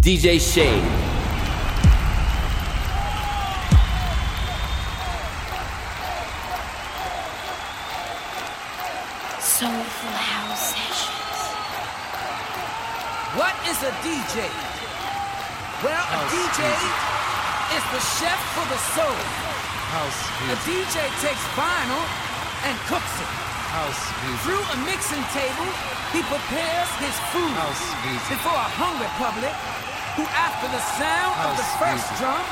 DJ Shade. Soulful House Sessions. What is a DJ? Well, a DJ is the chef for the soul. House A. DJ takes vinyl and cooks it. House music. Through a mixing table, he prepares his food House music. before a hungry public who, after the sound of the House first drum,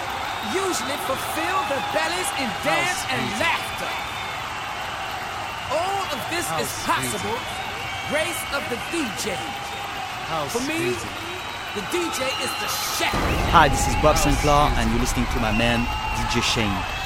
usually fulfill their bellies in dance and laughter. All of this is House possible, grace of the DJ. House For me, music. the DJ is the chef. Hi, this is Bob Sinclar, and you're listening to my man, DJ Shane.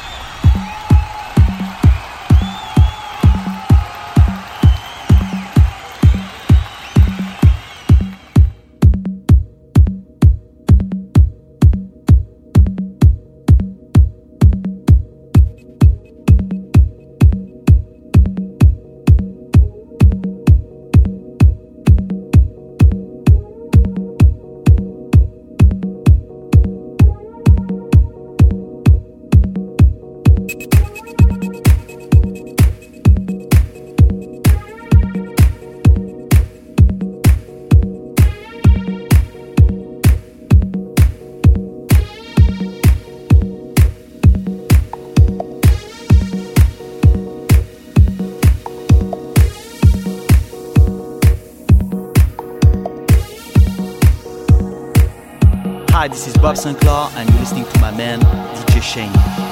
Hi, this is Bob Sinclar, and you're listening to my man, DJ Shane.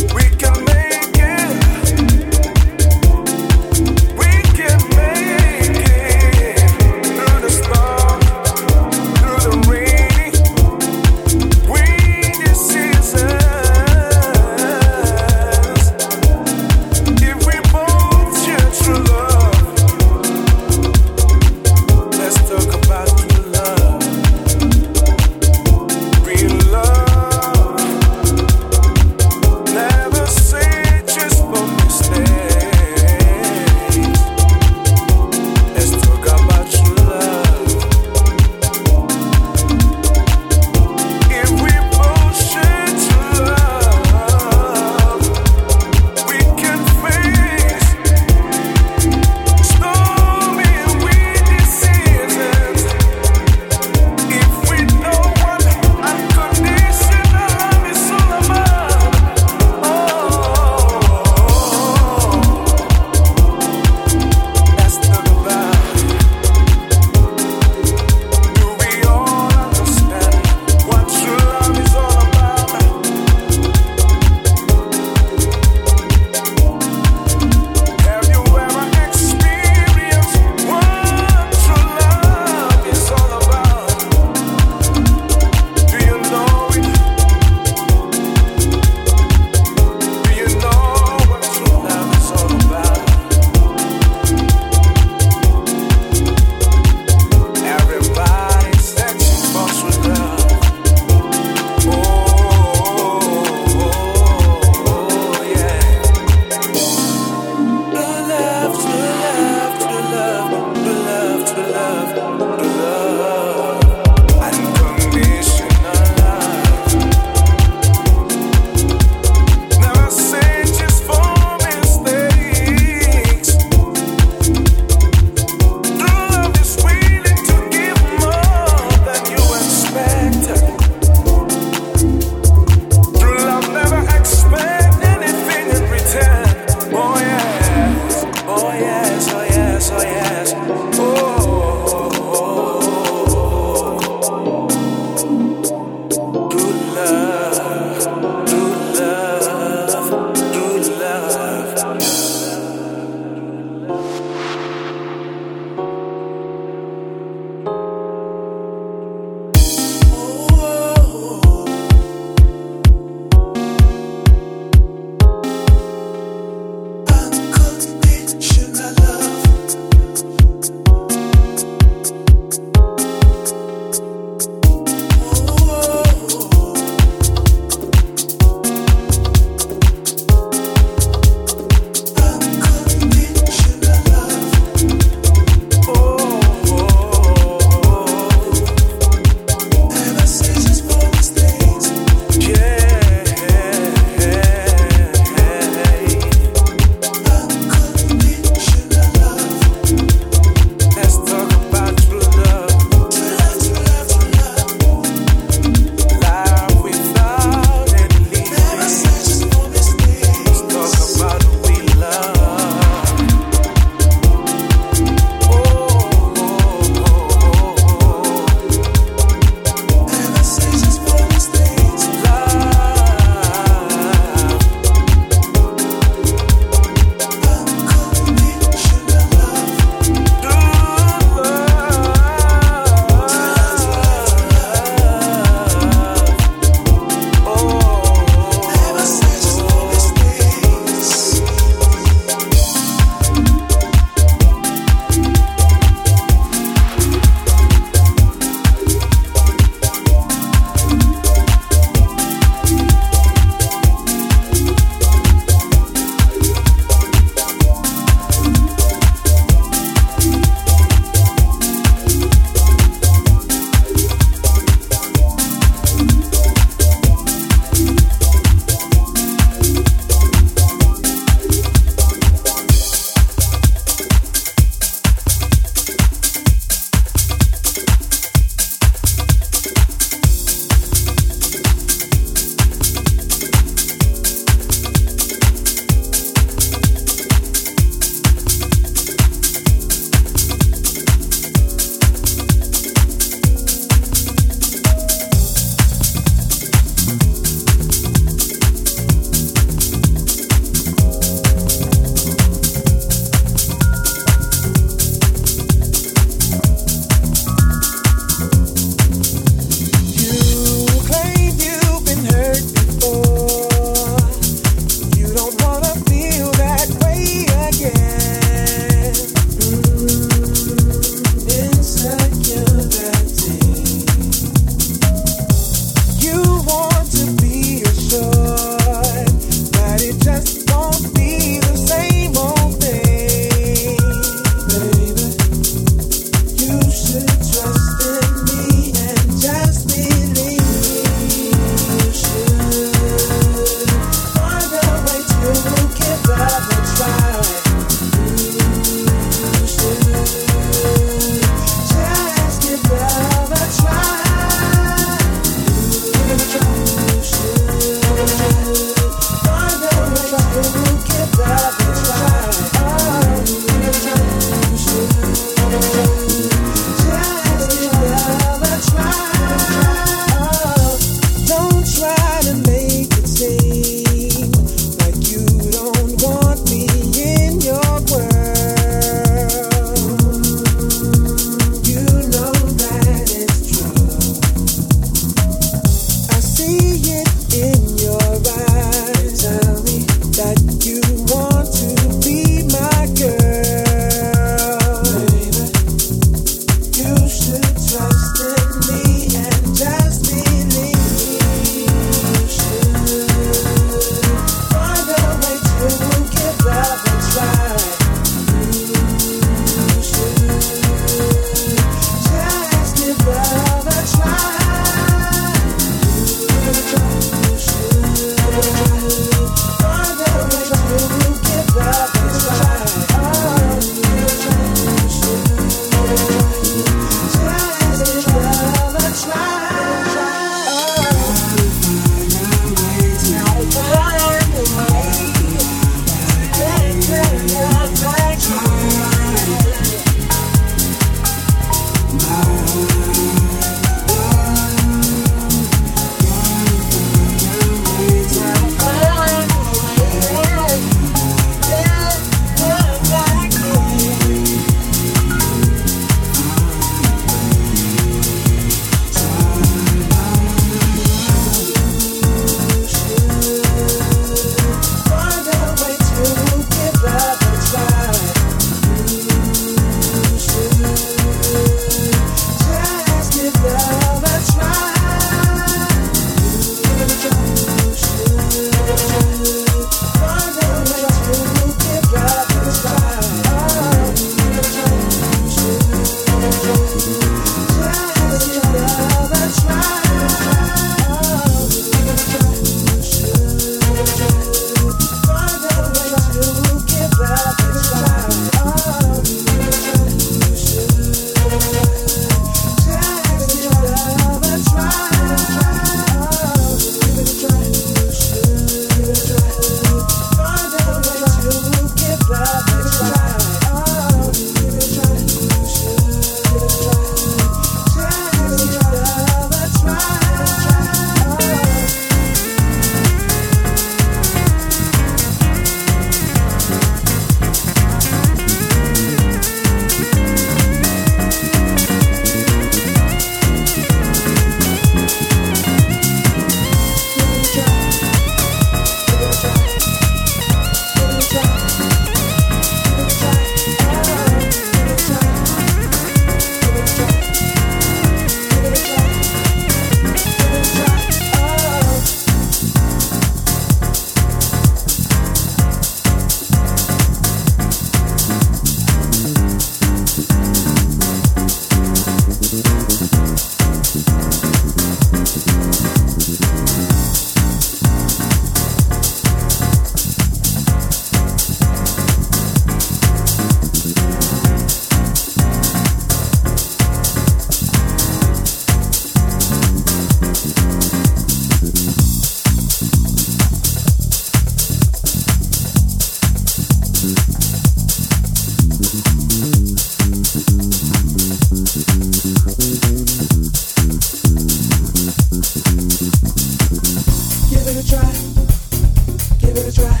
Give it a try.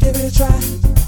Give it a try.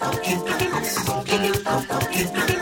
Thank you.